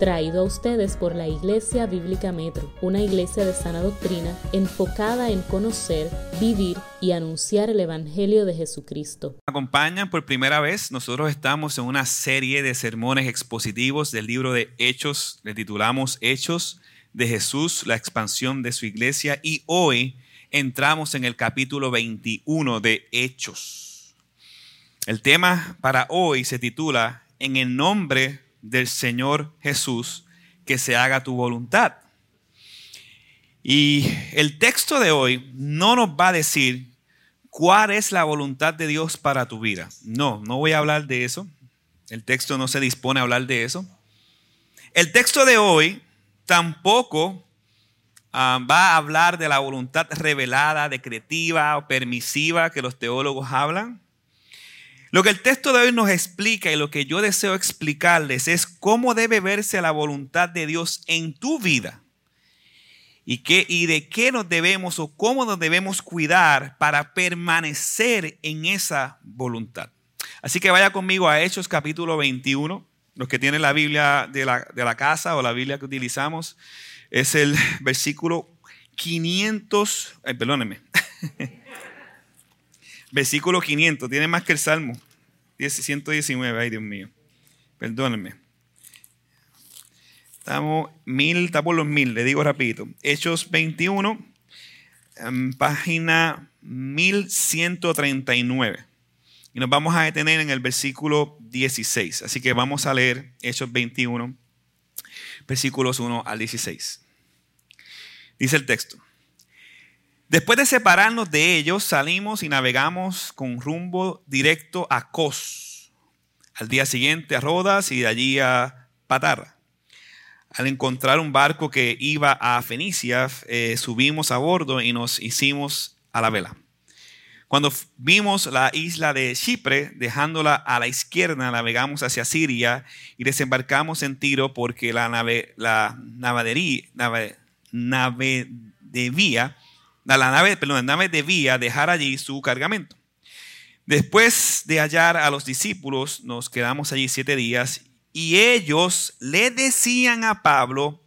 traído a ustedes por la Iglesia Bíblica Metro, una iglesia de sana doctrina enfocada en conocer, vivir y anunciar el Evangelio de Jesucristo. Acompañan por primera vez, nosotros estamos en una serie de sermones expositivos del libro de Hechos, le titulamos Hechos de Jesús, la expansión de su iglesia y hoy entramos en el capítulo 21 de Hechos. El tema para hoy se titula En el nombre del Señor Jesús, que se haga tu voluntad. Y el texto de hoy no nos va a decir cuál es la voluntad de Dios para tu vida. No, no voy a hablar de eso. El texto no se dispone a hablar de eso. El texto de hoy tampoco ah, va a hablar de la voluntad revelada, decretiva o permisiva que los teólogos hablan. Lo que el texto de hoy nos explica y lo que yo deseo explicarles es cómo debe verse la voluntad de Dios en tu vida y, qué, y de qué nos debemos o cómo nos debemos cuidar para permanecer en esa voluntad. Así que vaya conmigo a Hechos capítulo 21, los que tienen la Biblia de la, de la casa o la Biblia que utilizamos, es el versículo 500, ay, perdónenme. Versículo 500, tiene más que el Salmo 119, ay Dios mío, perdónenme. Estamos mil, está por los mil, le digo rapidito. Hechos 21, em, página 1139. Y nos vamos a detener en el versículo 16. Así que vamos a leer Hechos 21, versículos 1 al 16. Dice el texto. Después de separarnos de ellos, salimos y navegamos con rumbo directo a Cos. Al día siguiente a Rodas y de allí a Patarra. Al encontrar un barco que iba a Fenicia, eh, subimos a bordo y nos hicimos a la vela. Cuando vimos la isla de Chipre, dejándola a la izquierda, navegamos hacia Siria y desembarcamos en Tiro porque la nave, la nave, la nave, la nave debía dejar allí su cargamento. Después de hallar a los discípulos, nos quedamos allí siete días y ellos le decían a Pablo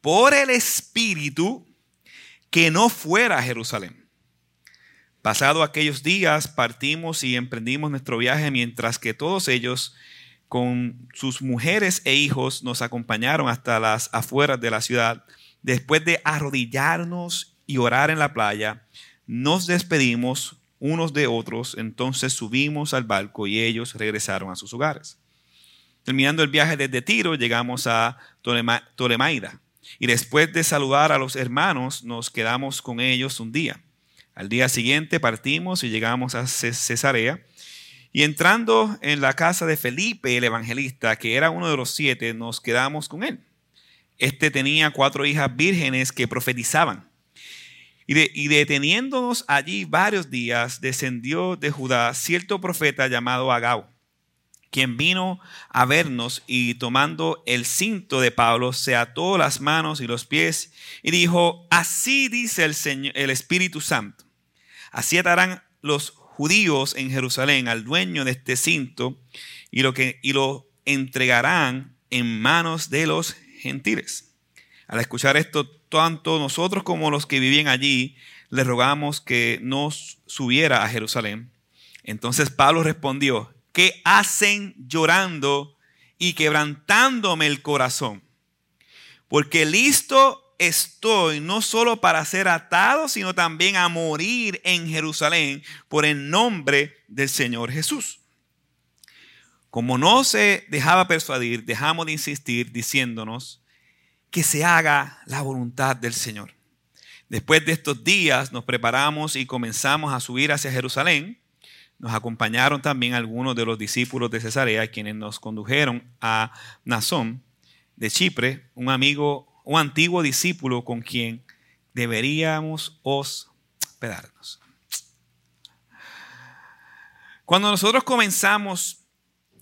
por el Espíritu que no fuera a Jerusalén. Pasado aquellos días partimos y emprendimos nuestro viaje mientras que todos ellos con sus mujeres e hijos nos acompañaron hasta las afueras de la ciudad. Después de arrodillarnos y orar en la playa, nos despedimos unos de otros, entonces subimos al barco y ellos regresaron a sus hogares. Terminando el viaje desde Tiro, llegamos a Tolemaida y después de saludar a los hermanos, nos quedamos con ellos un día. Al día siguiente partimos y llegamos a Cesarea. Y entrando en la casa de Felipe el evangelista, que era uno de los siete, nos quedamos con él. Este tenía cuatro hijas vírgenes que profetizaban. Y, deteniéndonos allí varios días, descendió de Judá cierto profeta llamado Agao, quien vino a vernos y tomando el cinto de Pablo, se ató las manos y los pies y dijo, así dice el, Señor, el Espíritu Santo, así atarán los judíos en Jerusalén al dueño de este cinto y lo, que, y lo entregarán en manos de los gentiles. Al escuchar esto, tanto nosotros como los que vivían allí le rogamos que nos subiera a Jerusalén. Entonces Pablo respondió, ¿qué hacen llorando y quebrantándome el corazón? Porque listo estoy no solo para ser atado, sino también a morir en Jerusalén por el nombre del Señor Jesús. Como no se dejaba persuadir, dejamos de insistir diciéndonos, que se haga la voluntad del Señor. Después de estos días nos preparamos y comenzamos a subir hacia Jerusalén. Nos acompañaron también algunos de los discípulos de Cesarea, quienes nos condujeron a Nazón de Chipre, un amigo, un antiguo discípulo con quien deberíamos hospedarnos. Cuando nosotros comenzamos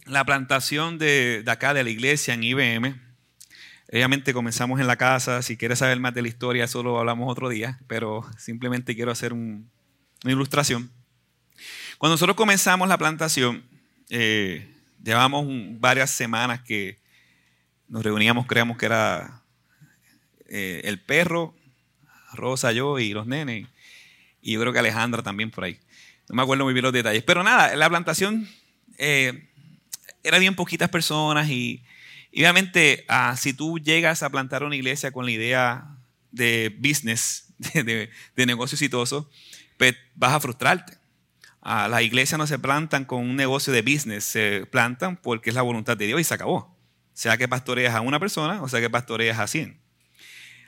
la plantación de, de acá de la iglesia en IBM, Obviamente comenzamos en la casa, si quieres saber más de la historia, solo hablamos otro día, pero simplemente quiero hacer una ilustración. Cuando nosotros comenzamos la plantación, eh, llevamos varias semanas que nos reuníamos, creíamos que era eh, el perro, Rosa, yo y los nenes. Y yo creo que Alejandra también por ahí. No me acuerdo muy bien los detalles. Pero nada, la plantación eh, era bien poquitas personas y, obviamente ah, si tú llegas a plantar una iglesia con la idea de business, de, negocio exitoso, pues vas a frustrarte. Ah, las iglesias no se plantan con un negocio de business, se plantan porque es la voluntad de Dios y se acabó. Sea que pastoreas a una persona o sea que pastoreas a 100.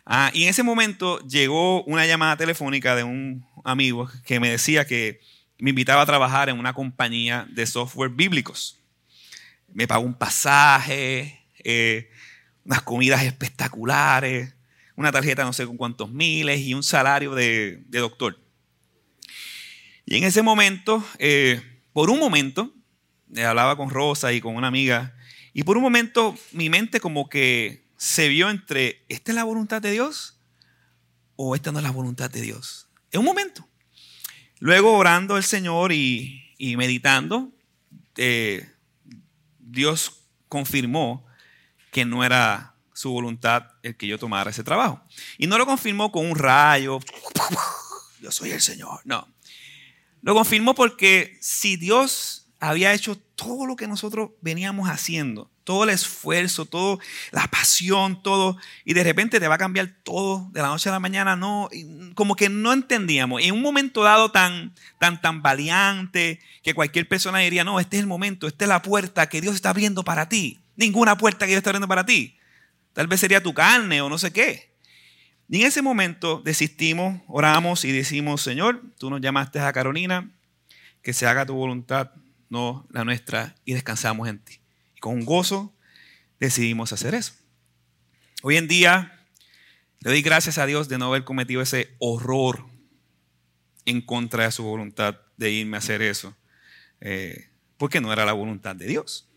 Ah, y en ese momento llegó una llamada telefónica de un amigo que me decía que me invitaba a trabajar en una compañía de software bíblicos. Me pagó un pasaje, eh, unas comidas espectaculares, una tarjeta no sé con cuántos miles y un salario de, doctor. Y en ese momento, eh, por un momento, eh, hablaba con Rosa y con una amiga, y por un momento mi mente como que se vio entre, ¿esta es la voluntad de Dios o esta no es la voluntad de Dios? En un momento. Luego orando al Señor y, meditando, eh, Dios confirmó que no era su voluntad el que yo tomara ese trabajo. Y no lo confirmó con un rayo, yo soy el Señor, no. Lo confirmó porque si Dios había hecho todo lo que nosotros veníamos haciendo, todo el esfuerzo, toda la pasión, todo, y de repente te va a cambiar todo de la noche a la mañana, no, como que no entendíamos. En un momento dado tan, tan, tan valiente, que cualquier persona diría, no, este es el momento, esta es la puerta que Dios está abriendo para ti. Ninguna puerta que Dios está abriendo para ti. Tal vez sería tu carne o no sé qué. Y en ese momento desistimos, oramos y decimos, Señor, tú nos llamaste a Carolina, que se haga tu voluntad, no la nuestra, y descansamos en ti con gozo decidimos hacer eso. Hoy en día le doy gracias a Dios de no haber cometido ese horror en contra de su voluntad de irme a hacer eso, eh, porque no era la voluntad de Dios.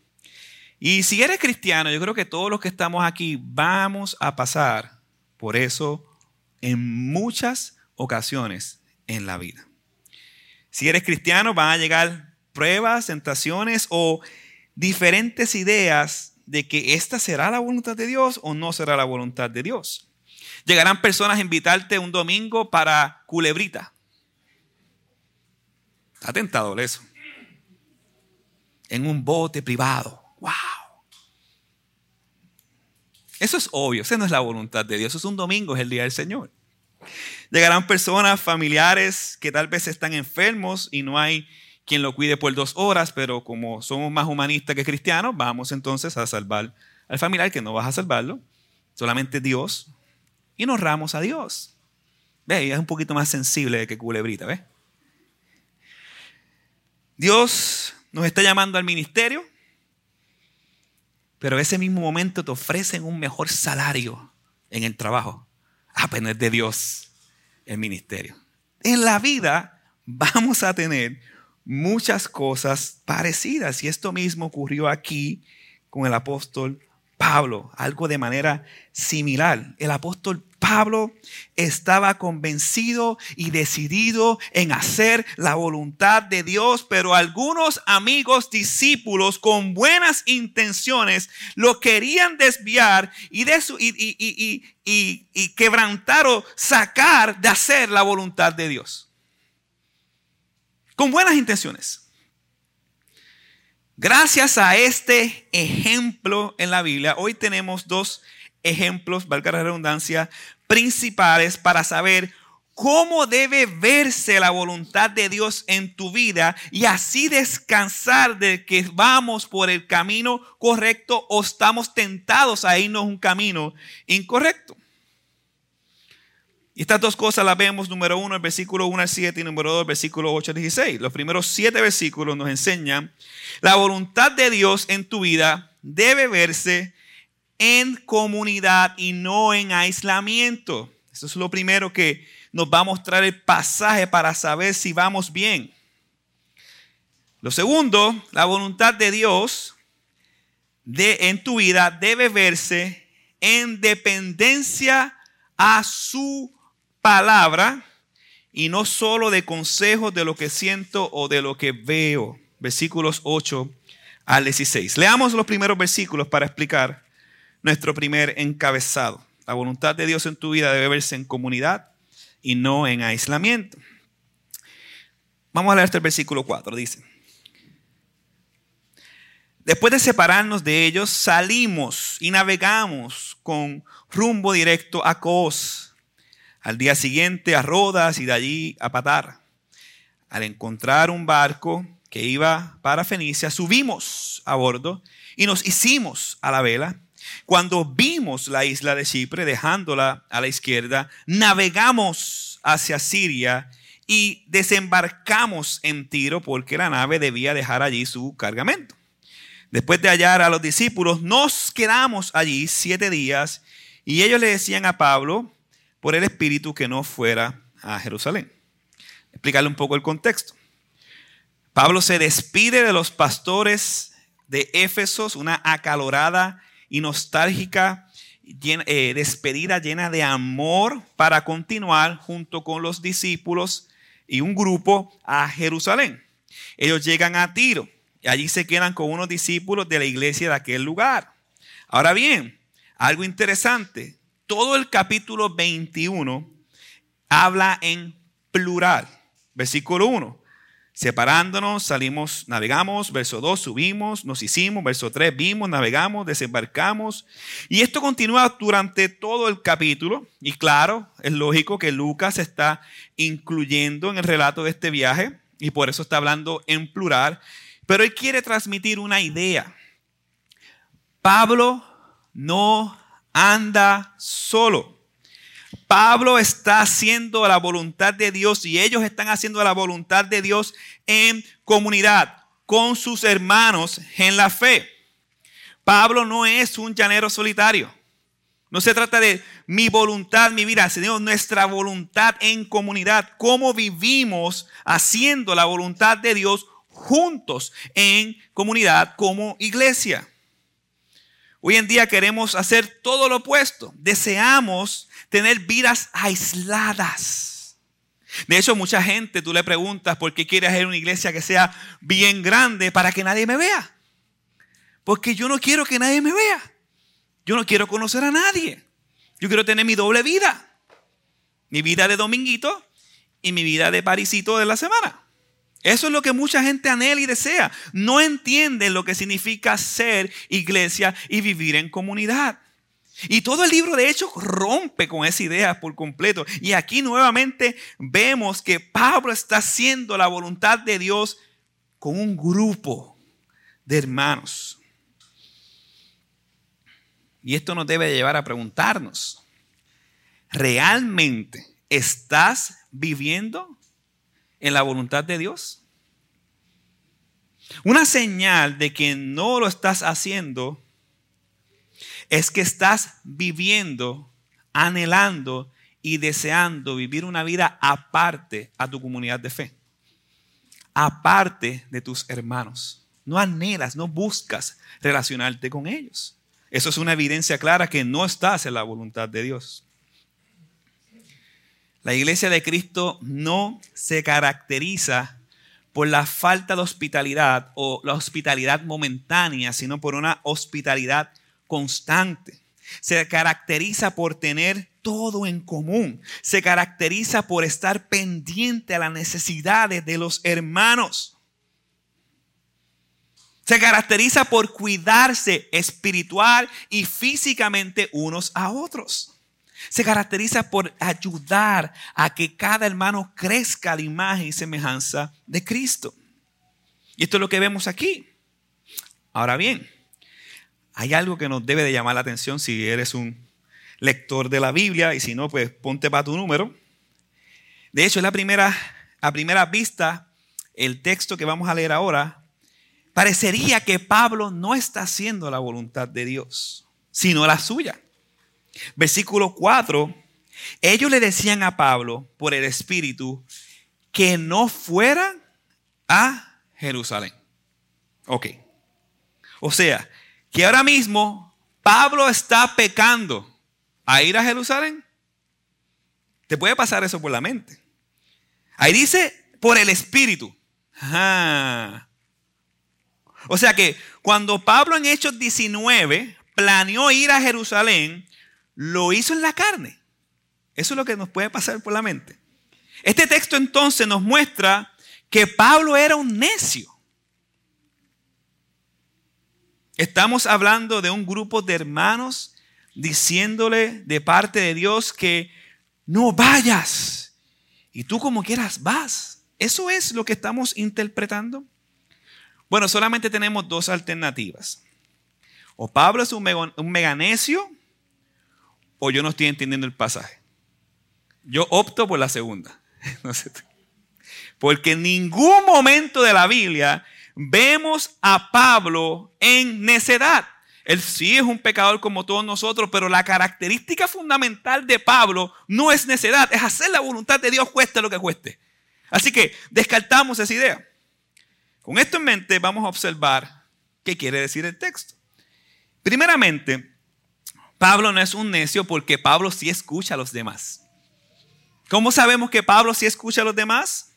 Y si eres cristiano, yo creo que todos los que estamos aquí vamos a pasar por eso en muchas ocasiones en la vida. Si eres cristiano, van a llegar pruebas, tentaciones o diferentes ideas de que esta será la voluntad de Dios o no será la voluntad de Dios. Llegarán personas a invitarte un domingo para culebrita. Está tentado eso. En un bote privado. ¡Wow! Eso es obvio, esa no es la voluntad de Dios. Eso es un domingo, es el día del Señor. Llegarán personas, familiares que tal vez están enfermos y no hay quien lo cuide por dos horas, pero como somos más humanistas que cristianos, vamos entonces a salvar al familiar que no vas a salvarlo, solamente Dios, y nos honramos a Dios. ¿Ve? Es un poquito más sensible que culebrita, ¿ves? Dios nos está llamando al ministerio, pero ese mismo momento te ofrecen un mejor salario en el trabajo. Ah, es de Dios el ministerio. En la vida vamos a tener muchas cosas parecidas. Y esto mismo ocurrió aquí con el apóstol Pablo, algo de manera similar. El apóstol Pablo estaba convencido y decidido en hacer la voluntad de Dios, pero algunos amigos discípulos con buenas intenciones lo querían desviar y, quebrantar o sacar de hacer la voluntad de Dios con buenas intenciones. Gracias a este ejemplo en la Biblia, hoy tenemos dos ejemplos, valga la redundancia, principales para saber cómo debe verse la voluntad de Dios en tu vida y así descansar de que vamos por el camino correcto o estamos tentados a irnos un camino incorrecto. Y estas dos cosas las vemos, número uno, el versículo 1 al 7 y número 2, el versículo 8 al 16. Los primeros siete versículos nos enseñan la voluntad de Dios en tu vida debe verse en comunidad y no en aislamiento. Eso es lo primero que nos va a mostrar el pasaje para saber si vamos bien. Lo segundo, la voluntad de Dios de, en tu vida debe verse en dependencia a su palabra y no solo de consejos de lo que siento o de lo que veo. Versículos 8 al 16. Leamos los primeros versículos para explicar nuestro primer encabezado. La voluntad de Dios en tu vida debe verse en comunidad y no en aislamiento. Vamos a leer este el versículo 4. Dice, después de separarnos de ellos, salimos y navegamos con rumbo directo a Cos. Al día siguiente a Rodas y de allí a Patar. Al encontrar un barco que iba para Fenicia, subimos a bordo y nos hicimos a la vela. Cuando vimos la isla de Chipre, dejándola a la izquierda, navegamos hacia Siria y desembarcamos en Tiro porque la nave debía dejar allí su cargamento. Después de hallar a los discípulos, nos quedamos allí siete días y ellos le decían a Pablo por el Espíritu que no fuera a Jerusalén. Explicarle un poco el contexto. Pablo se despide de los pastores de Éfesos, una acalorada y nostálgica eh, despedida llena de amor para continuar junto con los discípulos y un grupo a Jerusalén. Ellos llegan a Tiro y allí se quedan con unos discípulos de la iglesia de aquel lugar. Ahora bien, algo interesante, todo el capítulo 21 habla en plural. Versículo 1. Separándonos, salimos, navegamos. Verso 2, subimos, nos hicimos. Verso 3, vimos, navegamos, desembarcamos. Y esto continúa durante todo el capítulo. Y claro, es lógico que Lucas está incluyendo en el relato de este viaje. Y por eso está hablando en plural. Pero él quiere transmitir una idea. Pablo no anda solo. Pablo está haciendo la voluntad de Dios y ellos están haciendo la voluntad de Dios en comunidad con sus hermanos en la fe. Pablo no es un llanero solitario. No se trata de mi voluntad, mi vida, sino nuestra voluntad en comunidad. Cómo vivimos haciendo la voluntad de Dios juntos en comunidad como iglesia. Hoy en día queremos hacer todo lo opuesto. Deseamos tener vidas aisladas. De hecho, mucha gente, tú le preguntas por qué quiere hacer una iglesia que sea bien grande para que nadie me vea. Porque yo no quiero que nadie me vea. Yo no quiero conocer a nadie. Yo quiero tener mi doble vida. Mi vida de dominguito y mi vida de parisito de la semana. Eso es lo que mucha gente anhela y desea. No entienden lo que significa ser iglesia y vivir en comunidad. Y todo el libro de Hechos rompe con esa idea por completo. Y aquí nuevamente vemos que Pablo está haciendo la voluntad de Dios con un grupo de hermanos. Y esto nos debe llevar a preguntarnos, ¿realmente estás viviendo en la voluntad de Dios? Una señal de que no lo estás haciendo es que estás viviendo, anhelando y deseando vivir una vida aparte a tu comunidad de fe, aparte de tus hermanos. No anhelas, no buscas relacionarte con ellos. Eso es una evidencia clara que no estás en la voluntad de Dios. La iglesia de Cristo no se caracteriza por la falta de hospitalidad o la hospitalidad momentánea, sino por una hospitalidad constante. Se caracteriza por tener todo en común. Se caracteriza por estar pendiente a las necesidades de los hermanos. Se caracteriza por cuidarse espiritual y físicamente unos a otros. Se caracteriza por ayudar a que cada hermano crezca a la imagen y semejanza de Cristo. Y esto es lo que vemos aquí. Ahora bien, hay algo que nos debe de llamar la atención si eres un lector de la Biblia y si no, pues ponte para tu número. De hecho, es la a primera vista, el texto que vamos a leer ahora, parecería que Pablo no está haciendo la voluntad de Dios, sino la suya. Versículo 4, ellos le decían a Pablo por el Espíritu que no fuera a Jerusalén. Ok. O sea, que ahora mismo Pablo está pecando a ir a Jerusalén. Te puede pasar eso por la mente. Ahí dice por el Espíritu. O sea que cuando Pablo en Hechos 19 planeó ir a Jerusalén, lo hizo en la carne. Eso es lo que nos puede pasar por la mente. Este texto entonces nos muestra que Pablo era un necio. Estamos hablando de un grupo de hermanos diciéndole de parte de Dios que no vayas. Y tú como quieras vas. ¿Eso es lo que estamos interpretando? Bueno, solamente tenemos dos alternativas. O Pablo es un, meganecio o yo no estoy entendiendo el pasaje. Yo opto por la segunda. Porque en ningún momento de la Biblia vemos a Pablo en necedad. Él sí es un pecador como todos nosotros, pero la característica fundamental de Pablo no es necedad, es hacer la voluntad de Dios cueste lo que cueste. Así que descartamos esa idea. Con esto en mente vamos a observar qué quiere decir el texto. Primeramente, Pablo no es un necio porque Pablo sí escucha a los demás. ¿Cómo sabemos que Pablo sí escucha a los demás?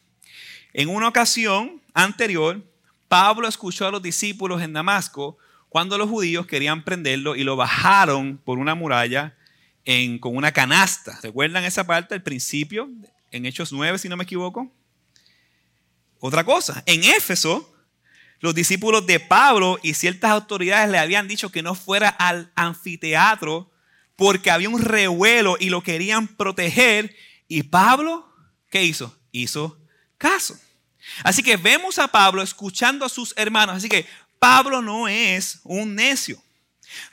En una ocasión anterior, Pablo escuchó a los discípulos en Damasco cuando los judíos querían prenderlo y lo bajaron por una muralla con una canasta. ¿Recuerdan esa parte al principio? En Hechos 9, si no me equivoco. Otra cosa, en Éfeso, los discípulos de Pablo y ciertas autoridades le habían dicho que no fuera al anfiteatro porque había un revuelo y lo querían proteger. Y Pablo, ¿qué hizo? Hizo caso. Así que vemos a Pablo escuchando a sus hermanos. Así que Pablo no es un necio.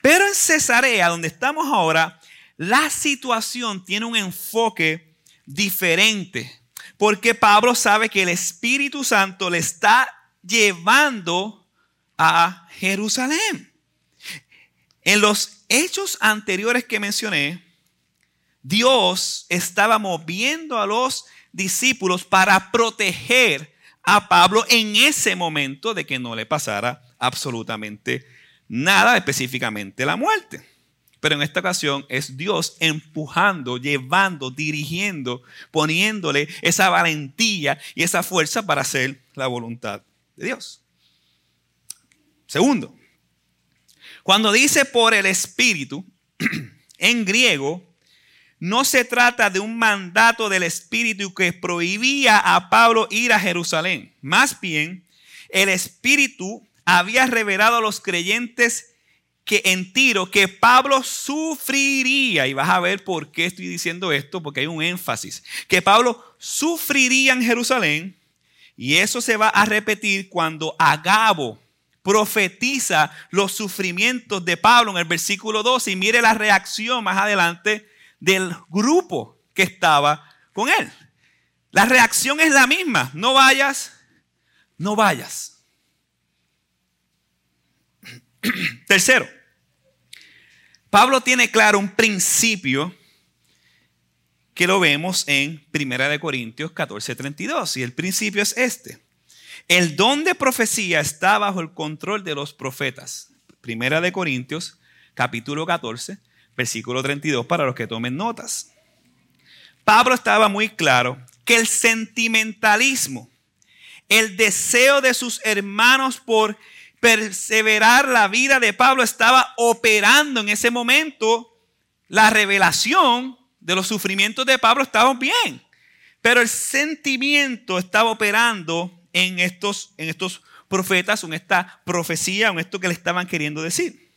Pero en Cesarea, donde estamos ahora, la situación tiene un enfoque diferente. Porque Pablo sabe que el Espíritu Santo le está llevando a Jerusalén. En los hechos anteriores que mencioné, Dios estaba moviendo a los discípulos para proteger a Pablo en ese momento de que no le pasara absolutamente nada, específicamente la muerte. Pero en esta ocasión es Dios empujando, llevando, dirigiendo, poniéndole esa valentía y esa fuerza para hacer la voluntad de Dios. Segundo, cuando dice por el Espíritu, en griego, no se trata de un mandato del Espíritu que prohibía a Pablo ir a Jerusalén. Más bien, el Espíritu había revelado a los creyentes que en Tiro que Pablo sufriría, y vas a ver por qué estoy diciendo esto, porque hay un énfasis, que Pablo sufriría en Jerusalén, y eso se va a repetir cuando Agabo profetiza los sufrimientos de Pablo en el versículo 12, y mire la reacción más adelante del grupo que estaba con él. La reacción es la misma. No vayas, no vayas. Tercero, Pablo tiene claro un principio que lo vemos en 1 Corintios 14:32 y el principio es este. El don de profecía está bajo el control de los profetas. Primera de Corintios capítulo 14 versículo 32 para los que tomen notas. Pablo estaba muy claro que el sentimentalismo, el deseo de sus hermanos por perseverar la vida de Pablo estaba operando en ese momento. La revelación de los sufrimientos de Pablo estaba bien, pero el sentimiento estaba operando en estos, en estos profetas, en esta profecía, en esto que le estaban queriendo decir.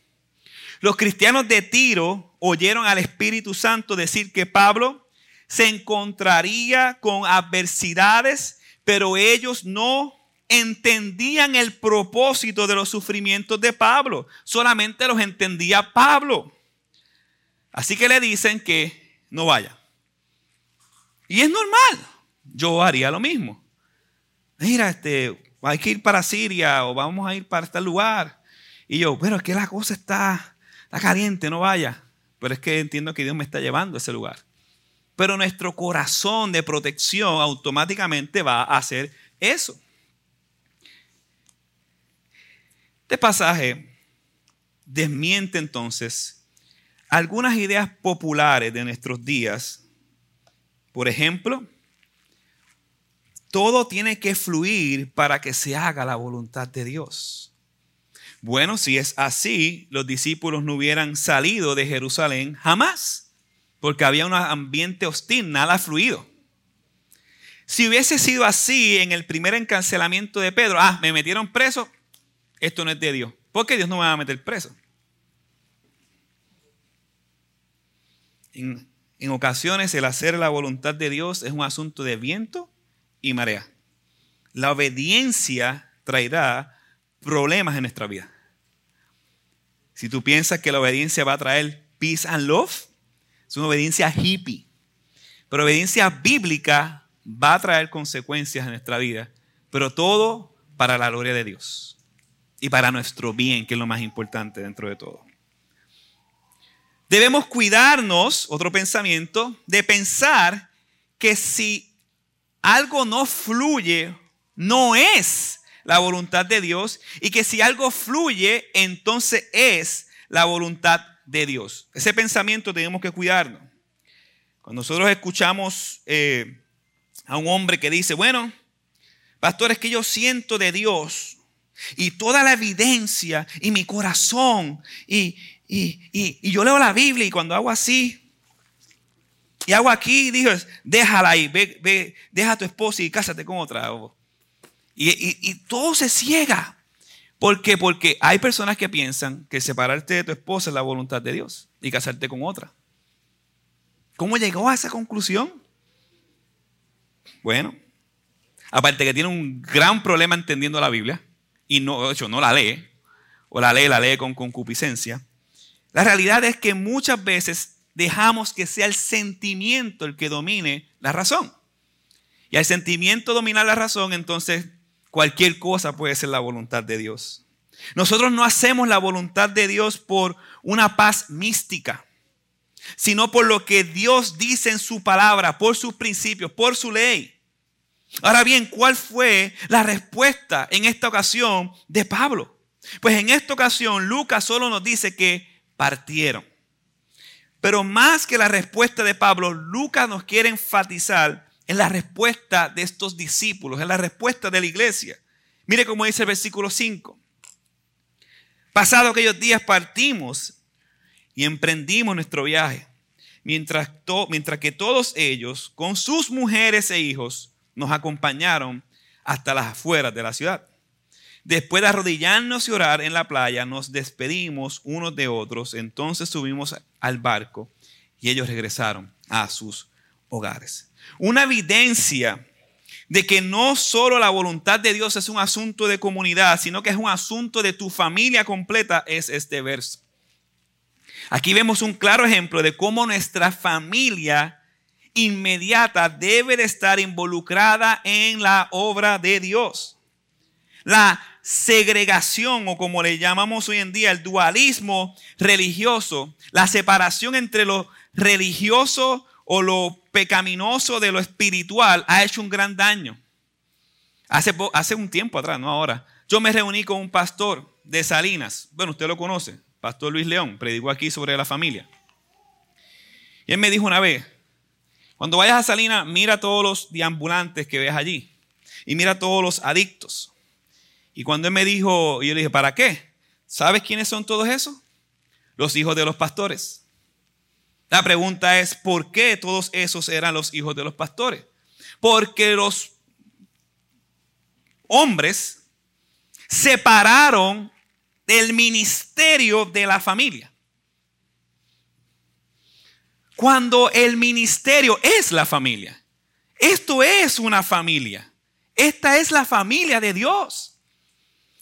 Los cristianos de Tiro oyeron al Espíritu Santo decir que Pablo se encontraría con adversidades, pero ellos no entendían el propósito de los sufrimientos de Pablo. Solamente los entendía Pablo. Así que le dicen que no vaya. Y es normal. Yo haría lo mismo. Mira, este, hay que ir para Siria o vamos a ir para este lugar. Y yo, pero es que la cosa está está caliente, no vaya. Pero es que entiendo que Dios me está llevando a ese lugar. Pero nuestro corazón de protección automáticamente va a hacer eso. Este pasaje desmiente entonces algunas ideas populares de nuestros días. Por ejemplo, todo tiene que fluir para que se haga la voluntad de Dios. Bueno, si es así, los discípulos no hubieran salido de Jerusalén jamás, porque había un ambiente hostil, nada fluido. Si hubiese sido así en el primer encarcelamiento de Pedro, ah, me metieron preso, esto no es de Dios. ¿Por qué Dios no me va a meter preso? En, ocasiones el hacer la voluntad de Dios es un asunto de viento y marea. La obediencia traerá problemas en nuestra vida. Si tú piensas que la obediencia va a traer peace and love, es una obediencia hippie. Pero obediencia bíblica va a traer consecuencias en nuestra vida, pero todo para la gloria de Dios y para nuestro bien, que es lo más importante dentro de todo. Debemos cuidarnos, otro pensamiento, de pensar que si algo no fluye, no es la voluntad de Dios y que si algo fluye, entonces es la voluntad de Dios. Ese pensamiento tenemos que cuidarnos. Cuando nosotros escuchamos eh, a un hombre que dice, bueno, pastor, es que yo siento de Dios y toda la evidencia y mi corazón y, y, yo leo la Biblia y cuando hago así y hago aquí, digo, déjala ahí, ve, ve, deja a tu esposa y cásate con otra. Y, todo se ciega. ¿Por qué? Porque hay personas que piensan que separarte de tu esposa es la voluntad de Dios y casarte con otra. ¿Cómo llegó a esa conclusión? Bueno, aparte que tiene un gran problema entendiendo la Biblia y no, de hecho, no la lee, o la lee, la lee con concupiscencia. La realidad es que muchas veces dejamos que sea el sentimiento el que domine la razón. Y al sentimiento dominar la razón, entonces cualquier cosa puede ser la voluntad de Dios. Nosotros no hacemos la voluntad de Dios por una paz mística, sino por lo que Dios dice en su palabra, por sus principios, por su ley. Ahora bien, ¿cuál fue la respuesta en esta ocasión de Pablo? Pues en esta ocasión Lucas solo nos dice que partieron. Pero más que la respuesta de Pablo, Lucas nos quiere enfatizar en la respuesta de estos discípulos, en la respuesta de la iglesia. Mire cómo dice el versículo 5. Pasado aquellos días partimos y emprendimos nuestro viaje, mientras, mientras que todos ellos, con sus mujeres e hijos, nos acompañaron hasta las afueras de la ciudad. Después de arrodillarnos y orar en la playa, nos despedimos unos de otros, entonces subimos al barco y ellos regresaron a sus hogares. Una evidencia de que no solo la voluntad de Dios es un asunto de comunidad, sino que es un asunto de tu familia completa, es este verso. Aquí vemos un claro ejemplo de cómo nuestra familia inmediata debe de estar involucrada en la obra de Dios. La segregación o como le llamamos hoy en día el dualismo religioso, la separación entre lo religioso o lo pecaminoso de lo espiritual ha hecho un gran daño. Hace, hace un tiempo atrás, no ahora, yo me reuní con un pastor de Salinas. Bueno, usted lo conoce, Pastor Luis León, predicó aquí sobre la familia. Y él me dijo una vez, cuando vayas a Salinas, mira todos los deambulantes que ves allí y mira todos los adictos. Y cuando él me dijo, yo le dije, ¿para qué? ¿Sabes quiénes son todos esos? Los hijos de los pastores. La pregunta es, ¿por qué todos esos eran los hijos de los pastores? Porque los hombres separaron el ministerio de la familia. Cuando el ministerio es la familia. Esto es una familia. Esta es la familia de Dios.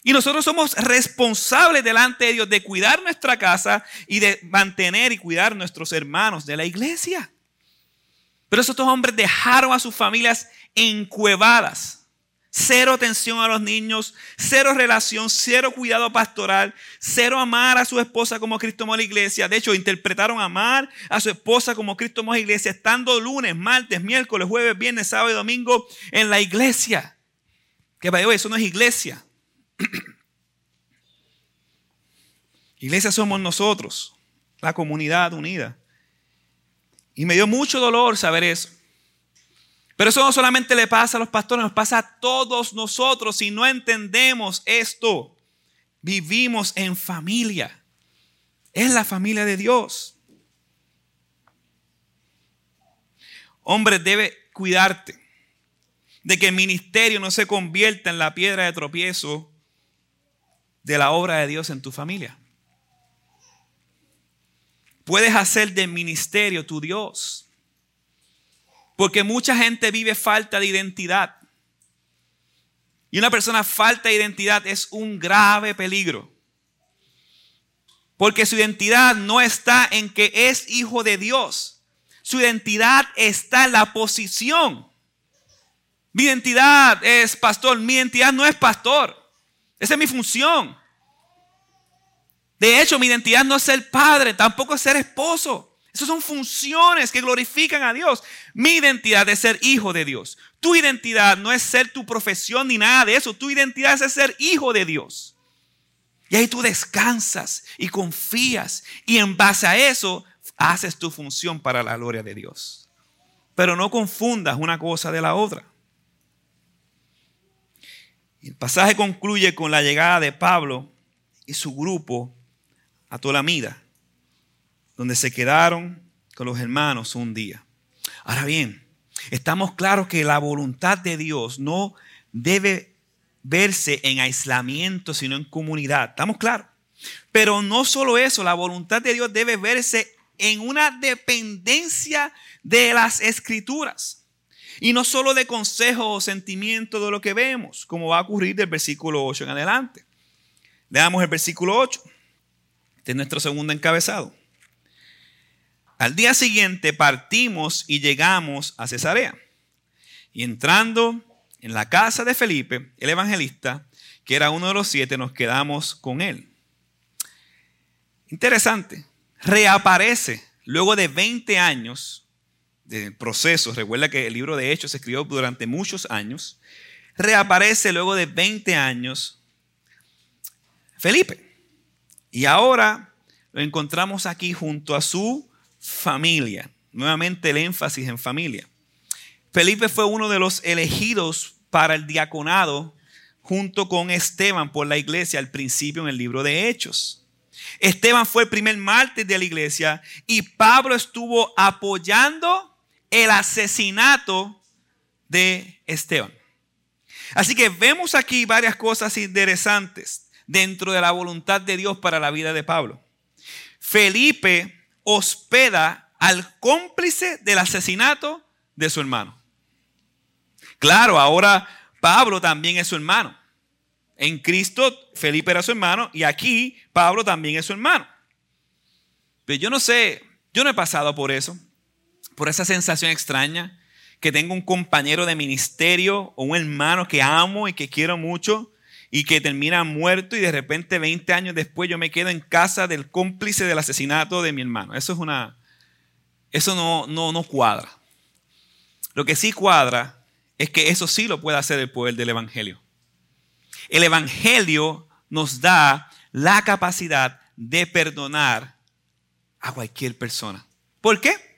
Y nosotros somos responsables delante de Dios de cuidar nuestra casa y de mantener y cuidar nuestros hermanos de la iglesia. Pero esos hombres dejaron a sus familias encuevadas. Cero atención a los niños, cero relación, cero cuidado pastoral, cero amar a su esposa como Cristo amó a la iglesia. De hecho, interpretaron amar a su esposa como Cristo amó a la iglesia, estando lunes, martes, miércoles, jueves, viernes, sábado y domingo en la iglesia. Que para eso no es iglesia. Iglesia somos nosotros, la comunidad unida. Y me dio mucho dolor saber eso. Pero eso no solamente le pasa a los pastores, nos pasa a todos nosotros si no entendemos esto. Vivimos en familia. Es la familia de Dios. Hombre, debe cuidarte de que el ministerio no se convierta en la piedra de tropiezo de la obra de Dios en tu familia. Puedes hacer del ministerio tu Dios. Porque mucha gente vive falta de identidad. Y una persona falta de identidad es un grave peligro. Porque su identidad no está en que es hijo de Dios. Su identidad está en la posición. Mi identidad es pastor. Mi identidad no es pastor. Esa es mi función. De hecho, mi identidad no es ser padre, tampoco es ser esposo. Esas son funciones que glorifican a Dios. Mi identidad es ser hijo de Dios. Tu identidad no es ser tu profesión ni nada de eso. Tu identidad es ser hijo de Dios. Y ahí tú descansas y confías. Y en base a eso haces tu función para la gloria de Dios. Pero no confundas una cosa de la otra. El pasaje concluye con la llegada de Pablo y su grupo a Tolamida, donde se quedaron con los hermanos un día. Ahora bien, estamos claros que la voluntad de Dios no debe verse en aislamiento, sino en comunidad. ¿Estamos claros? Pero no solo eso, la voluntad de Dios debe verse en una dependencia de las escrituras. Y no solo de consejos o sentimientos de lo que vemos, como va a ocurrir del versículo 8 en adelante. Leamos el versículo 8. Este es nuestro segundo encabezado. Al día siguiente partimos y llegamos a Cesarea. Y entrando en la casa de Felipe, el evangelista, que era uno de los siete, nos quedamos con él. Interesante. Reaparece luego de 20 años de proceso. Recuerda que el libro de Hechos se escribió durante muchos años. Reaparece luego de 20 años Felipe. Y ahora lo encontramos aquí junto a su familia. Nuevamente el énfasis en familia. Felipe fue uno de los elegidos para el diaconado junto con Esteban por la iglesia al principio en el libro de Hechos. Esteban fue el primer mártir de la iglesia y Pablo estuvo apoyando el asesinato de Esteban. Así que vemos aquí varias cosas interesantes dentro de la voluntad de Dios para la vida de Pablo. Felipe hospeda al cómplice del asesinato de su hermano. Claro, ahora Pablo también es su hermano. En Cristo Felipe era su hermano y aquí Pablo también es su hermano. Pero yo no sé, yo no he pasado por eso, por esa sensación extraña que tengo un compañero de ministerio o un hermano que amo y que quiero mucho y que termina muerto y de repente 20 años después yo me quedo en casa del cómplice del asesinato de mi hermano. Eso es una eso no, no, no cuadra. Lo que sí cuadra es que eso sí lo puede hacer el poder del evangelio. El evangelio nos da la capacidad de perdonar a cualquier persona. ¿Por qué?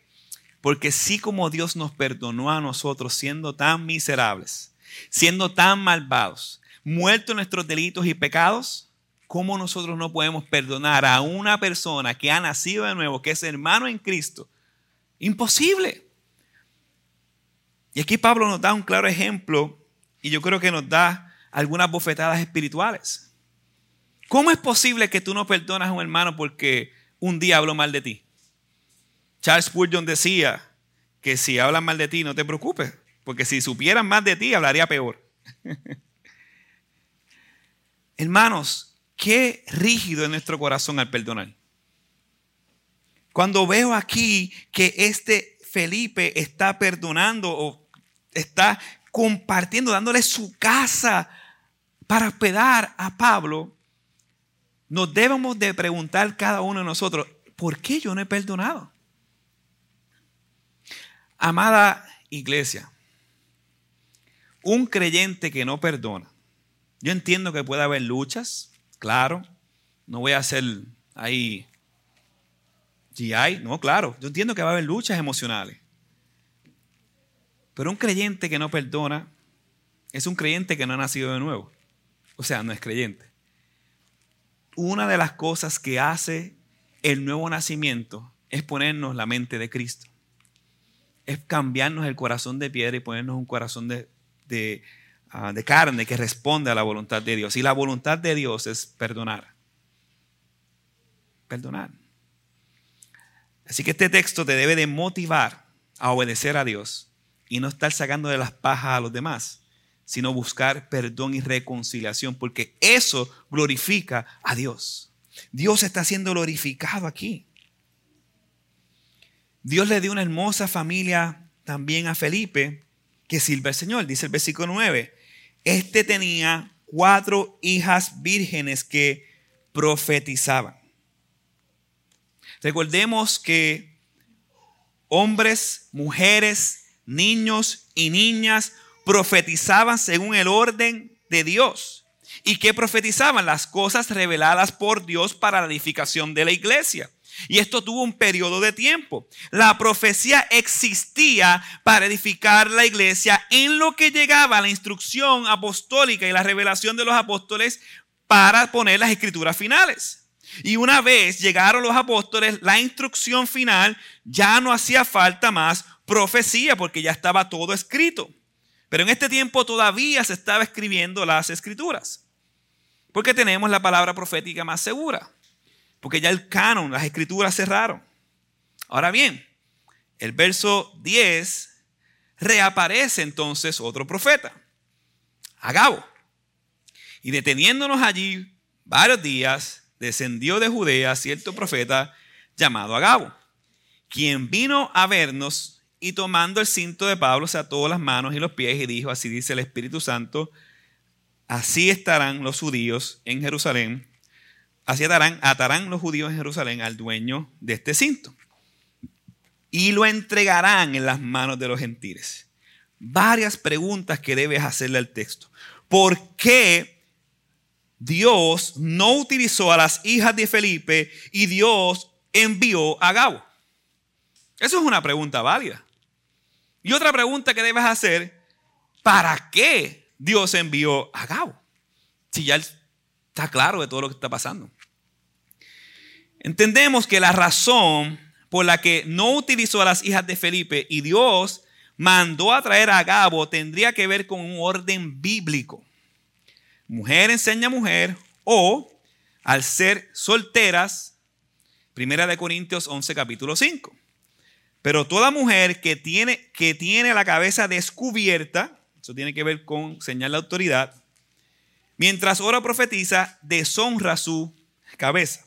Porque sí como Dios nos perdonó a nosotros siendo tan miserables, siendo tan malvados, muertos nuestros delitos y pecados, ¿cómo nosotros no podemos perdonar a una persona que ha nacido de nuevo, que es hermano en Cristo? Imposible. Y aquí Pablo nos da un claro ejemplo y yo creo que nos da algunas bofetadas espirituales. ¿Cómo es posible que tú no perdonas a un hermano porque un día habló mal de ti? Charles Spurgeon decía que si hablan mal de ti no te preocupes, porque si supieran más de ti hablaría peor. Hermanos, qué rígido es nuestro corazón al perdonar. Cuando veo aquí que este Felipe está perdonando o está compartiendo, dándole su casa para hospedar a Pablo, nos debemos de preguntar cada uno de nosotros, ¿por qué yo no he perdonado? Amada iglesia, un creyente que no perdona yo entiendo que puede haber luchas, claro. No voy a hacer ahí GI, no, claro. Yo entiendo que va a haber luchas emocionales. Pero un creyente que no perdona es un creyente que no ha nacido de nuevo. O sea, no es creyente. una de las cosas que hace el nuevo nacimiento es ponernos la mente de Cristo. Es cambiarnos el corazón de piedra y ponernos un corazón de, ah, de carne que responde a la voluntad de Dios. Y la voluntad de Dios es perdonar. Perdonar. Así que este texto te debe de motivar a obedecer a Dios y no estar sacando de las pajas a los demás, sino buscar perdón y reconciliación, porque eso glorifica a Dios. Dios está siendo glorificado aquí. Dios le dio una hermosa familia también a Felipe que sirve al Señor, dice el versículo 9. Este tenía cuatro hijas vírgenes que profetizaban. Recordemos que hombres, mujeres, niños y niñas profetizaban según el orden de Dios. ¿Y qué profetizaban? Las cosas reveladas por Dios para la edificación de la iglesia. Y esto tuvo un periodo de tiempo. La profecía existía para edificar la iglesia en lo que llegaba la instrucción apostólica y la revelación de los apóstoles para poner las escrituras finales. Y una vez llegaron los apóstoles, la instrucción final ya no hacía falta más profecía porque ya estaba todo escrito. Pero en este tiempo todavía se estaba escribiendo las escrituras. Porque tenemos la palabra profética más segura. Porque ya el canon, las escrituras cerraron. Ahora bien, el verso 10 reaparece entonces otro profeta, Agabo. Y deteniéndonos allí varios días, descendió de Judea cierto profeta llamado Agabo, quien vino a vernos y tomando el cinto de Pablo se ató las manos y los pies y dijo, así dice el Espíritu Santo, así estarán los judíos en Jerusalén, atarán, atarán los judíos en Jerusalén al dueño de este cinto y lo entregarán en las manos de los gentiles. Varias preguntas que debes hacerle al texto. ¿Por qué Dios no utilizó a las hijas de Felipe y Dios envió a Gabo? Eso es una pregunta válida. Y otra pregunta que debes hacer, ¿para qué Dios envió a Gabo? Si ya está claro de todo lo que está pasando. Entendemos que la razón por la que no utilizó a las hijas de Felipe y Dios mandó a traer a Gabo tendría que ver con un orden bíblico. Mujer enseña a mujer o al ser solteras, Primera de Corintios 11 capítulo 5. Pero toda mujer que tiene, que tiene la cabeza descubierta, eso tiene que ver con señal de autoridad, mientras ora profetiza, deshonra su cabeza.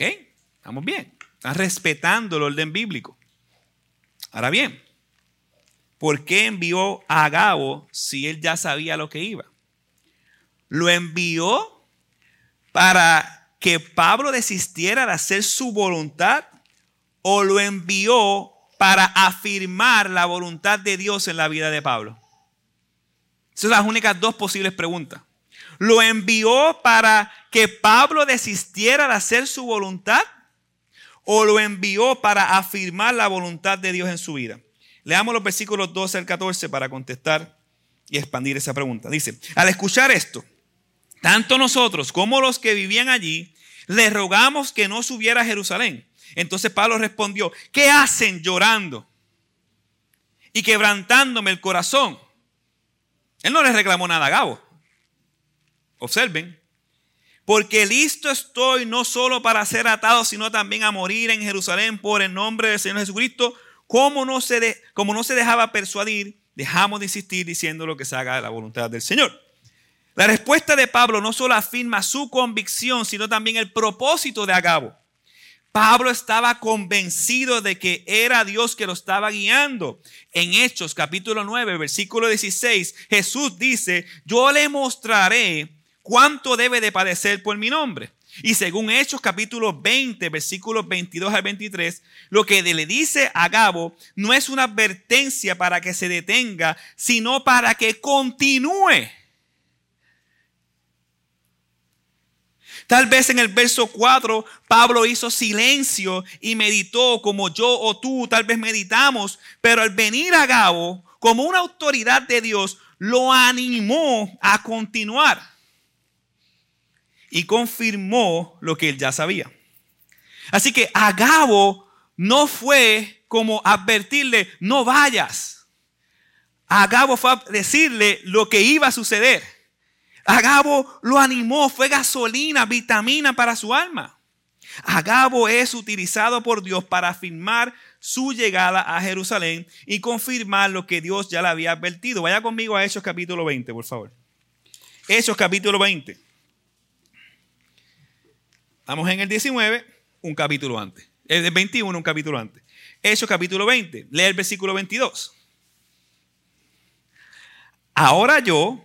¿Ok? Estamos bien. Están respetando el orden bíblico. Ahora bien, ¿por qué envió a Gabo si él ya sabía lo que iba? Lo envió para que Pablo desistiera de hacer su voluntad o lo envió para afirmar la voluntad de Dios en la vida de Pablo? Esas son las únicas dos posibles preguntas. ¿Lo envió para que Pablo desistiera de hacer su voluntad? ¿O lo envió para afirmar la voluntad de Dios en su vida? Leamos los versículos 12 al 14 para contestar y expandir esa pregunta. Dice, al escuchar esto, tanto nosotros como los que vivían allí, le rogamos que no subiera a Jerusalén entonces Pablo respondió, ¿qué hacen llorando y quebrantándome el corazón? Él no le reclamó nada a Gabo. Observen. Porque listo estoy no solo para ser atado, sino también a morir en Jerusalén por el nombre del Señor Jesucristo. Como no se, como no se dejaba persuadir, dejamos de insistir diciendo lo que se haga de la voluntad del Señor. La respuesta de Pablo no solo afirma su convicción, sino también el propósito de Agabo. Pablo estaba convencido de que era Dios que lo estaba guiando. En Hechos capítulo 9, versículo 16, Jesús dice, yo le mostraré cuánto debe de padecer por mi nombre. Y según Hechos capítulo 20, versículos 22 al 23, lo que le dice a Gabo no es una advertencia para que se detenga, sino para que continúe. Tal vez en el verso 4 Pablo hizo silencio y meditó como yo o tú tal vez meditamos, pero al venir a Gabo como una autoridad de Dios lo animó a continuar. Y confirmó lo que él ya sabía. Así que Agabo no fue como advertirle, no vayas. Agabo fue a decirle lo que iba a suceder. Agabo lo animó, fue gasolina, vitamina para su alma. Agabo es utilizado por Dios para afirmar su llegada a Jerusalén y confirmar lo que Dios ya le había advertido. Vaya conmigo a Hechos capítulo 20, por favor. Hechos capítulo 20. Estamos en el 19, un capítulo antes. El 21, un capítulo antes. Hechos capítulo 20. Lee el versículo 22. Ahora yo,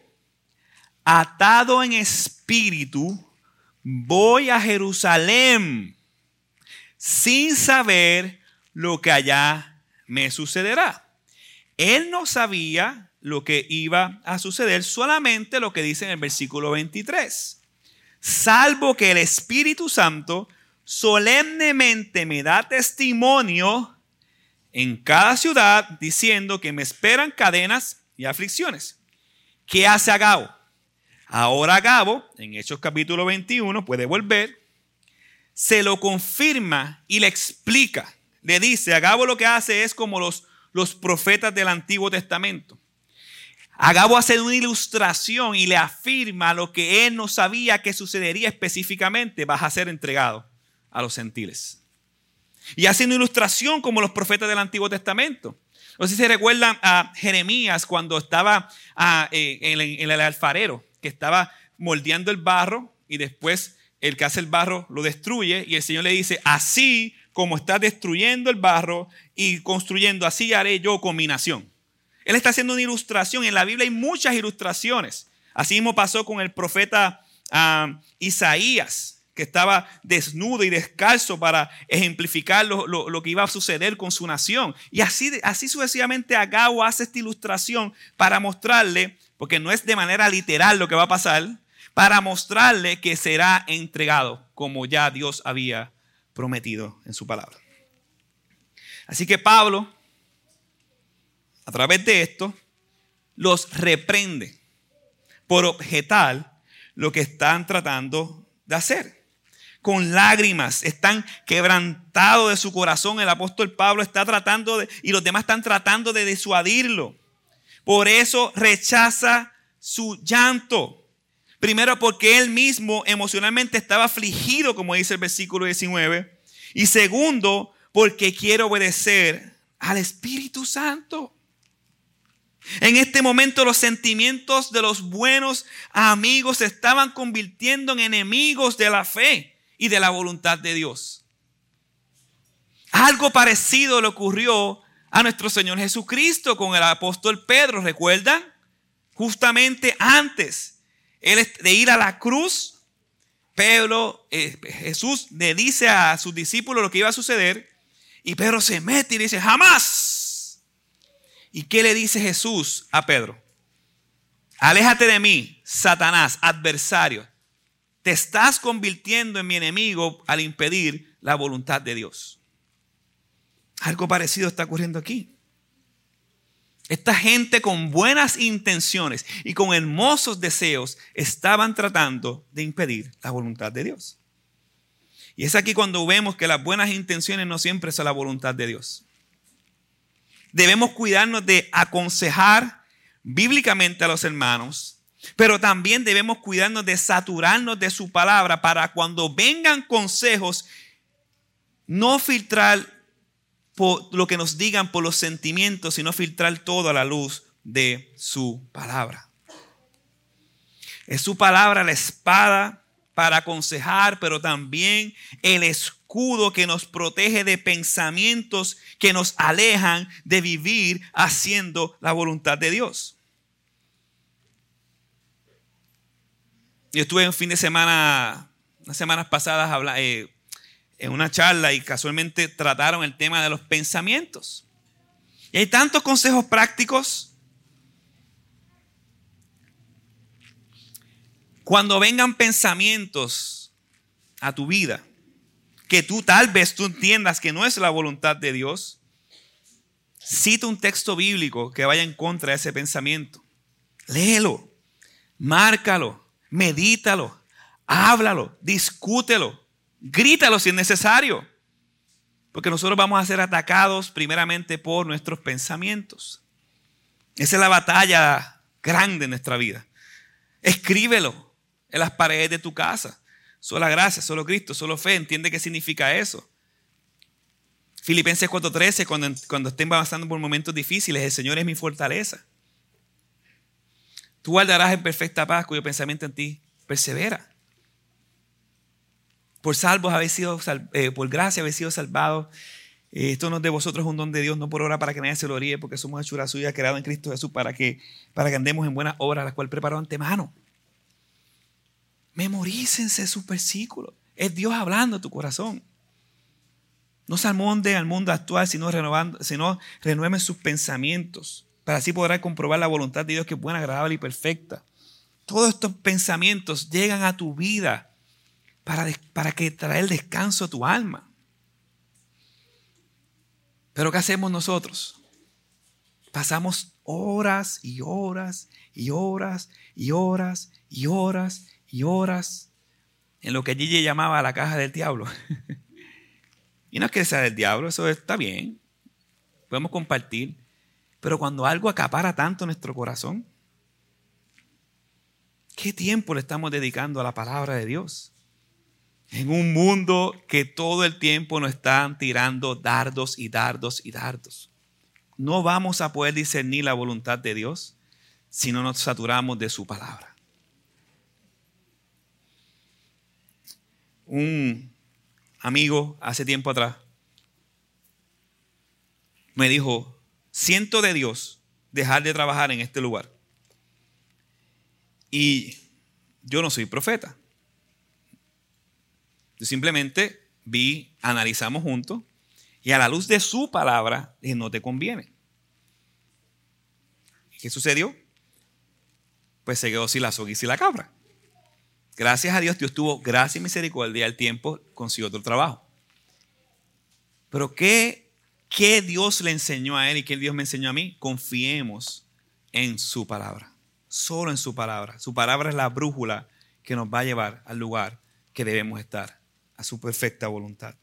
atado en espíritu, voy a Jerusalén sin saber lo que allá me sucederá. Él no sabía lo que iba a suceder, solamente lo que dice en el versículo 23. Salvo que el Espíritu Santo solemnemente me da testimonio en cada ciudad diciendo que me esperan cadenas y aflicciones. ¿Qué hace Agabo? Ahora Gabo, en Hechos capítulo 21, puede volver, se lo confirma y le explica. Le dice, Agabo lo que hace es como los, los profetas del Antiguo Testamento. Agabo hace una ilustración y le afirma lo que él no sabía que sucedería específicamente, vas a ser entregado a los gentiles. Y hace una ilustración como los profetas del Antiguo Testamento. No sé si se recuerdan a Jeremías cuando estaba ah, eh, en el alfarero que estaba moldeando el barro y después el que hace el barro lo destruye y el Señor le dice, así como estás destruyendo el barro y construyendo, así haré yo combinación. Él está haciendo una ilustración. En la Biblia hay muchas ilustraciones. Así mismo pasó con el profeta ah, Isaías, que estaba desnudo y descalzo para ejemplificar lo, que iba a suceder con su nación. Y así, así sucesivamente Agao hace esta ilustración para mostrarle porque no es de manera literal lo que va a pasar, para mostrarle que será entregado como ya Dios había prometido en su palabra. Así que Pablo, a través de esto, los reprende por objetar lo que están tratando de hacer. Con lágrimas, están quebrantados de su corazón. El apóstol Pablo está tratando de, y los demás están tratando de disuadirlo. Por eso rechaza su llanto. Primero porque él mismo emocionalmente estaba afligido, como dice el versículo 19. Y segundo, porque quiere obedecer al Espíritu Santo. En este momento los sentimientos de los buenos amigos se estaban convirtiendo en enemigos de la fe y de la voluntad de Dios. Algo parecido le ocurrió a nuestro Señor Jesucristo con el apóstol Pedro, ¿recuerdan? Justamente antes de ir a la cruz, Pedro, eh, Jesús le dice a sus discípulos lo que iba a suceder y Pedro se mete y dice, jamás. ¿Y qué le dice Jesús a Pedro? Aléjate de mí, Satanás, adversario. Te estás convirtiendo en mi enemigo al impedir la voluntad de Dios. Algo parecido está ocurriendo aquí. Esta gente con buenas intenciones y con hermosos deseos estaban tratando de impedir la voluntad de Dios. Y es aquí cuando vemos que las buenas intenciones no siempre son la voluntad de Dios. Debemos cuidarnos de aconsejar bíblicamente a los hermanos, pero también debemos cuidarnos de saturarnos de su palabra para cuando vengan consejos, no filtrar por lo que nos digan por los sentimientos, sino filtrar todo a la luz de su palabra. Es su palabra la espada para aconsejar, pero también el escudo que nos protege de pensamientos que nos alejan de vivir haciendo la voluntad de Dios. Yo estuve un fin de semana, unas semanas pasadas, eh, en una charla y casualmente trataron el tema de los pensamientos. Y hay tantos consejos prácticos. Cuando vengan pensamientos a tu vida que tú tal vez tú entiendas que no es la voluntad de Dios, cita un texto bíblico que vaya en contra de ese pensamiento. Léelo, márcalo, medítalo, Háblalo, discútelo, grítalo si es necesario. Porque nosotros vamos a ser atacados primeramente por nuestros pensamientos. Esa es la batalla grande en nuestra vida. Escríbelo en las paredes de tu casa. Solo gracia, solo Cristo, solo fe. Entiende qué significa eso. Filipenses 4:13, cuando, cuando estén pasando por momentos difíciles, el Señor es mi fortaleza. Tú guardarás en perfecta paz cuyo pensamiento en ti persevera. Por salvos habéis sido, eh, por gracia habéis sido salvados. Eh, esto no es de vosotros un don de Dios, no por obra para que nadie se lo ríe, porque somos hechura suya, creado en Cristo Jesús, para que, para que andemos en buenas obras, las cuales preparó antemano. Memorícense sus versículos. Es Dios hablando a tu corazón. No se almonde al mundo actual, sino, renovando, sino renueven sus pensamientos, para así poder comprobar la voluntad de Dios que es buena, agradable y perfecta. Todos estos pensamientos llegan a tu vida para, para que traer descanso a tu alma. Pero ¿qué hacemos nosotros? Pasamos horas y horas y horas y horas y horas y horas en lo que Gigi llamaba la caja del diablo. y no es que sea del diablo, eso está bien. Podemos compartir. Pero cuando algo acapara tanto nuestro corazón, ¿qué tiempo le estamos dedicando a la palabra de Dios? En un mundo que todo el tiempo nos están tirando dardos y dardos y dardos. No vamos a poder discernir la voluntad de Dios si no nos saturamos de su palabra. Un amigo hace tiempo atrás me dijo, siento de Dios dejar de trabajar en este lugar. Y yo no soy profeta. Yo simplemente vi, analizamos juntos y a la luz de su palabra dije, no te conviene. ¿Qué sucedió? Pues se quedó sin la soga y sin la cabra. Gracias a Dios, Dios tuvo gracia y misericordia al tiempo, consiguió otro trabajo. Pero ¿qué, ¿qué Dios le enseñó a él y qué Dios me enseñó a mí? Confiemos en su palabra, solo en su palabra. Su palabra es la brújula que nos va a llevar al lugar que debemos estar a su perfecta voluntad.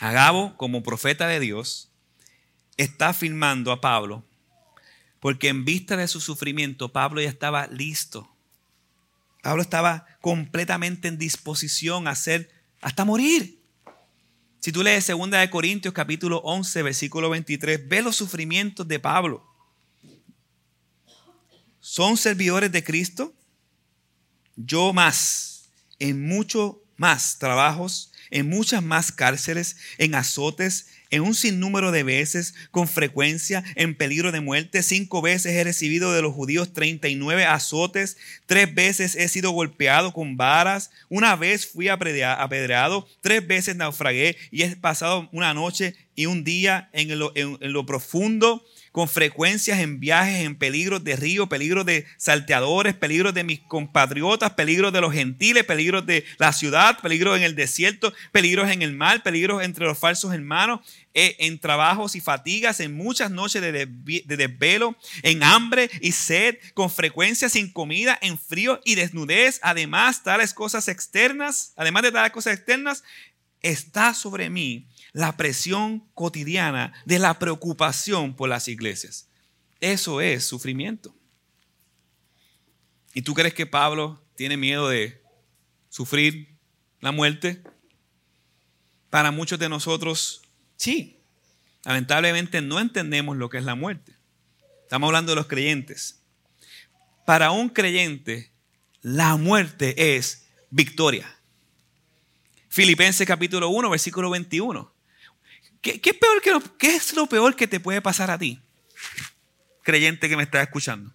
Agabo, como profeta de Dios, está firmando a Pablo, porque en vista de su sufrimiento, Pablo ya estaba listo. Pablo estaba completamente en disposición a hacer hasta morir. Si tú lees 2 de Corintios capítulo 11, versículo 23, ve los sufrimientos de Pablo. ¿Son servidores de Cristo? Yo más en mucho más trabajos, en muchas más cárceles, en azotes, en un sinnúmero de veces, con frecuencia, en peligro de muerte. Cinco veces he recibido de los judíos 39 azotes. Tres veces he sido golpeado con varas. Una vez fui apedreado. Tres veces naufragué y he pasado una noche y un día en lo, en lo profundo con frecuencias en viajes, en peligros de río, peligros de salteadores, peligros de mis compatriotas, peligros de los gentiles, peligros de la ciudad, peligros en el desierto, peligros en el mar, peligros entre los falsos hermanos, eh, en trabajos y fatigas, en muchas noches de, desvelo, en hambre y sed, con frecuencia sin comida, en frío y desnudez, además tales cosas externas, además de tales cosas externas, está sobre mí la presión cotidiana de la preocupación por las iglesias. Eso es sufrimiento. ¿Y tú crees que Pablo tiene miedo de sufrir la muerte? Para muchos de nosotros, sí. Lamentablemente no entendemos lo que es la muerte. Estamos hablando de los creyentes. Para un creyente, la muerte es victoria. Filipenses capítulo 1, versículo 21. ¿Qué, peor que ¿Qué es lo peor que te puede pasar a ti, creyente que me está escuchando?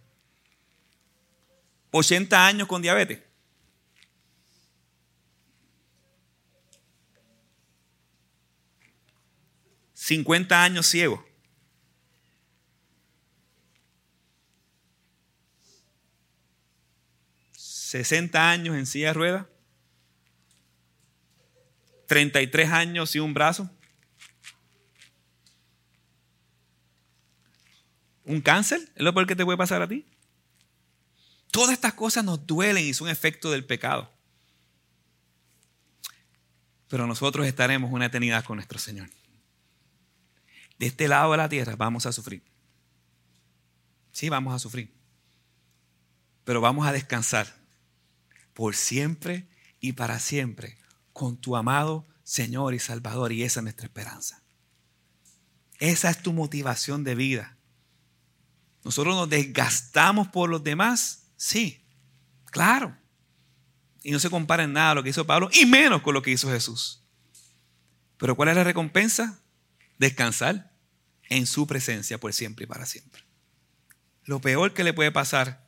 80 años con diabetes. ¿50 años ciego? ¿60 años en silla de ruedas? ¿33 años y un brazo? ¿Un cáncer? ¿Es lo peor que te puede pasar a ti? Todas estas cosas nos duelen y son efecto del pecado. Pero nosotros estaremos una eternidad con nuestro Señor. De este lado de la tierra vamos a sufrir. Sí, vamos a sufrir. Pero vamos a descansar por siempre y para siempre con tu amado Señor y Salvador. Y esa es nuestra esperanza. Esa es tu motivación de vida. Nosotros nos desgastamos por los demás, sí, claro. Y no se compara en nada lo que hizo Pablo y menos con lo que hizo Jesús. Pero ¿cuál es la recompensa? Descansar en su presencia por siempre y para siempre. Lo peor que le puede pasar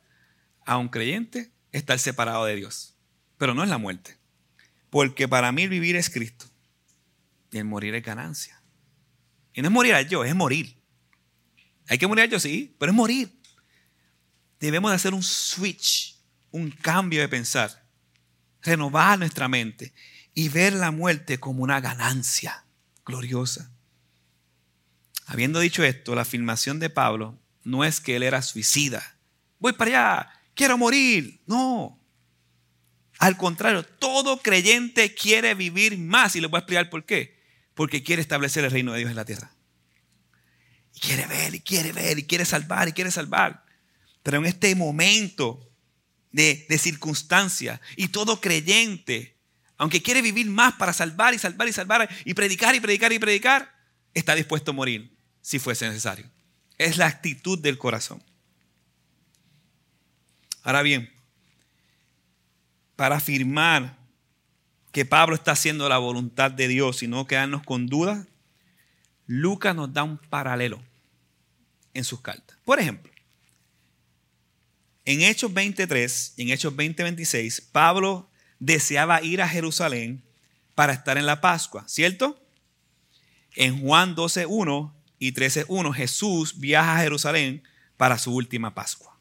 a un creyente es estar separado de Dios. Pero no es la muerte. Porque para mí vivir es Cristo y el morir es ganancia. Y no es morir a yo, es morir. Hay que morir yo, sí, pero es morir. Debemos de hacer un switch, un cambio de pensar, renovar nuestra mente y ver la muerte como una ganancia gloriosa. Habiendo dicho esto, la afirmación de Pablo no es que él era suicida. Voy para allá, quiero morir. No. Al contrario, todo creyente quiere vivir más y le voy a explicar por qué. Porque quiere establecer el reino de Dios en la tierra. Y quiere ver, y quiere ver, y quiere salvar, y quiere salvar. Pero en este momento de, de circunstancia, y todo creyente, aunque quiere vivir más para salvar y salvar y salvar, y predicar y predicar y predicar, está dispuesto a morir si fuese necesario. Es la actitud del corazón. Ahora bien, para afirmar que Pablo está haciendo la voluntad de Dios y no quedarnos con dudas, Lucas nos da un paralelo en sus cartas. Por ejemplo, en Hechos 23 y en Hechos 20:26, Pablo deseaba ir a Jerusalén para estar en la Pascua, ¿cierto? En Juan 12:1 y 13.1, Jesús viaja a Jerusalén para su última Pascua.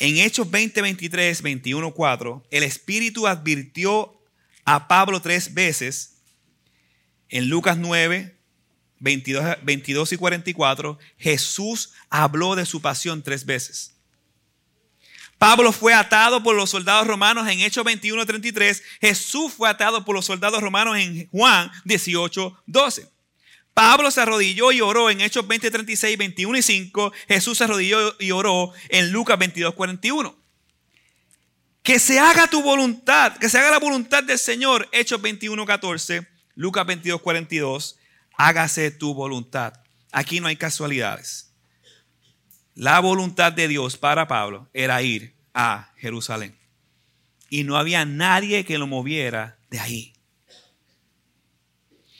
En Hechos 20, 23, 21, 4, el Espíritu advirtió a Pablo tres veces. En Lucas 9, 22, 22 y 44, Jesús habló de su pasión tres veces. Pablo fue atado por los soldados romanos en Hechos 21, 33. Jesús fue atado por los soldados romanos en Juan 18, 12. Pablo se arrodilló y oró en Hechos 20, 36, 21 y 5. Jesús se arrodilló y oró en Lucas 22, 41. Que se haga tu voluntad, que se haga la voluntad del Señor. Hechos 21, 14. Lucas 22, 42. Hágase tu voluntad. Aquí no hay casualidades. La voluntad de Dios para Pablo era ir a Jerusalén. Y no había nadie que lo moviera de ahí.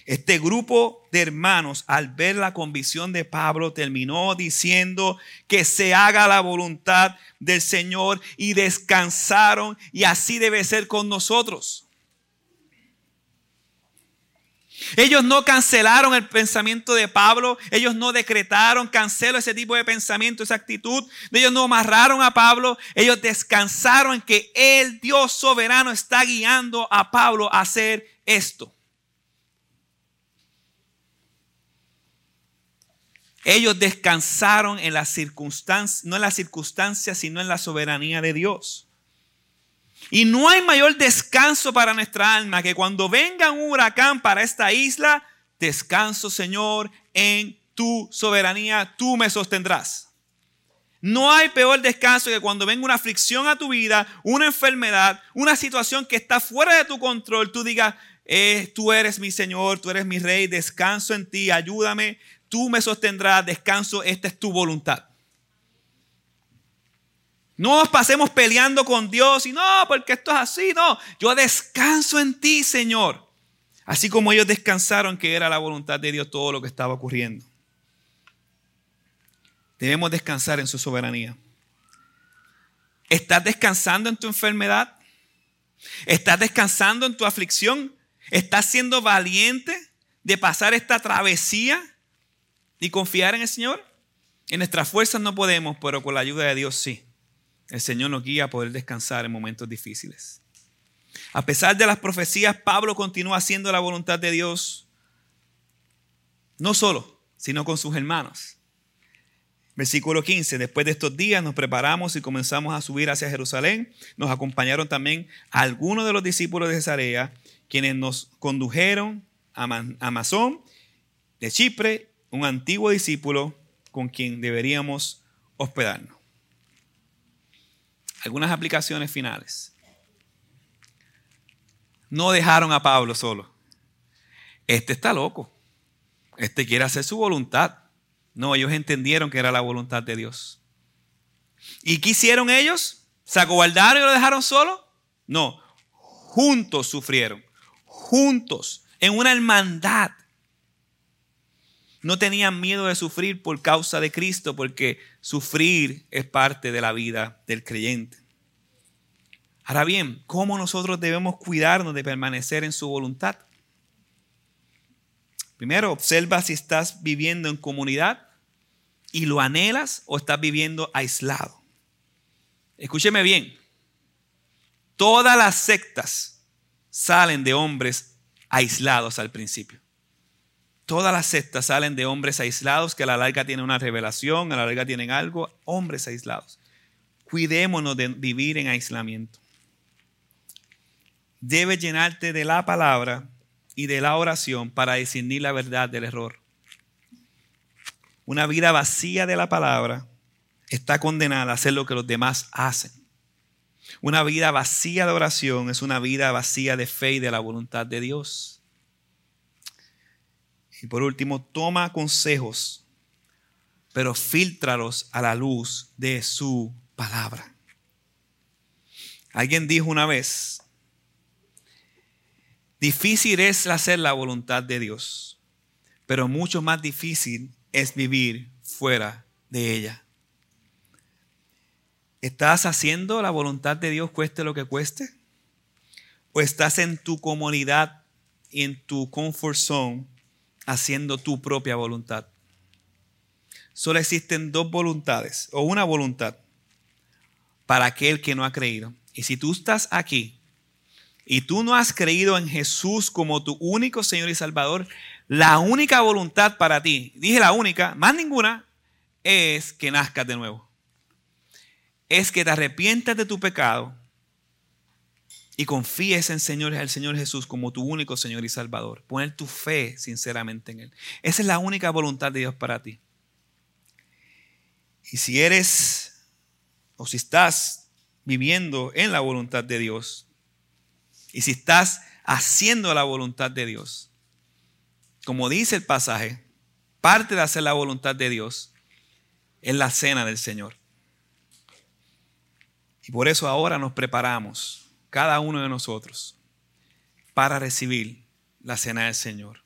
Este grupo de hermanos, al ver la convicción de Pablo, terminó diciendo que se haga la voluntad del Señor y descansaron y así debe ser con nosotros. Ellos no cancelaron el pensamiento de Pablo, ellos no decretaron, cancelo ese tipo de pensamiento, esa actitud. Ellos no amarraron a Pablo, ellos descansaron en que el Dios soberano está guiando a Pablo a hacer esto. Ellos descansaron en las circunstancias, no en las circunstancias, sino en la soberanía de Dios. Y no hay mayor descanso para nuestra alma que cuando venga un huracán para esta isla, descanso, Señor, en tu soberanía, tú me sostendrás. No hay peor descanso que cuando venga una aflicción a tu vida, una enfermedad, una situación que está fuera de tu control, tú digas, eh, tú eres mi Señor, tú eres mi Rey, descanso en ti, ayúdame, tú me sostendrás, descanso, esta es tu voluntad. No nos pasemos peleando con Dios y no, porque esto es así, no. Yo descanso en ti, Señor. Así como ellos descansaron que era la voluntad de Dios todo lo que estaba ocurriendo. Debemos descansar en su soberanía. ¿Estás descansando en tu enfermedad? ¿Estás descansando en tu aflicción? ¿Estás siendo valiente de pasar esta travesía y confiar en el Señor. En nuestras fuerzas no podemos, pero con la ayuda de Dios sí. El Señor nos guía a poder descansar en momentos difíciles. A pesar de las profecías, Pablo continúa haciendo la voluntad de Dios, no solo, sino con sus hermanos. Versículo 15, después de estos días nos preparamos y comenzamos a subir hacia Jerusalén. Nos acompañaron también algunos de los discípulos de Cesarea, quienes nos condujeron a, Masón de Chipre, un antiguo discípulo con quien deberíamos hospedarnos. Algunas aplicaciones finales. No dejaron a Pablo solo. Este está loco. Este quiere hacer su voluntad. No, ellos entendieron que era la voluntad de Dios. ¿Y qué hicieron ellos? ¿Se acobardaron y lo dejaron solo? No, juntos sufrieron, juntos, en una hermandad. No tenían miedo de sufrir por causa de Cristo, porque sufrir es parte de la vida del creyente. Ahora bien, ¿cómo nosotros debemos cuidarnos de permanecer en su voluntad? Primero, observa si estás viviendo en comunidad y lo anhelas o estás viviendo aislado. Escúcheme bien. Todas las sectas salen de hombres aislados al principio. Todas las sectas salen de hombres aislados que a la larga tienen una revelación, a la larga tienen algo, hombres aislados. Cuidémonos de vivir en aislamiento. Debes llenarte de la palabra y de la oración para discernir la verdad del error. Una vida vacía de la palabra está condenada a hacer lo que los demás hacen. Una vida vacía de oración es una vida vacía de fe y de la voluntad de Dios. Y por último, toma consejos, pero filtralos a la luz de su palabra. Alguien dijo una vez, difícil es hacer la voluntad de Dios, pero mucho más difícil es vivir fuera de ella. ¿Estás haciendo la voluntad de Dios cueste lo que cueste? ¿O estás en tu comunidad y en tu comfort zone haciendo tu propia voluntad. Solo existen dos voluntades o una voluntad para aquel que no ha creído. Y si tú estás aquí y tú no has creído en Jesús como tu único Señor y Salvador, la única voluntad para ti, dije la única, más ninguna, es que nazcas de nuevo. Es que te arrepientas de tu pecado y confíes en Señor, el Señor Jesús como tu único Señor y Salvador. Poner tu fe sinceramente en Él. Esa es la única voluntad de Dios para ti. Y si eres o si estás viviendo en la voluntad de Dios y si estás haciendo la voluntad de Dios, como dice el pasaje, parte de hacer la voluntad de Dios es la cena del Señor. Y por eso ahora nos preparamos cada uno de nosotros para recibir la cena del Señor.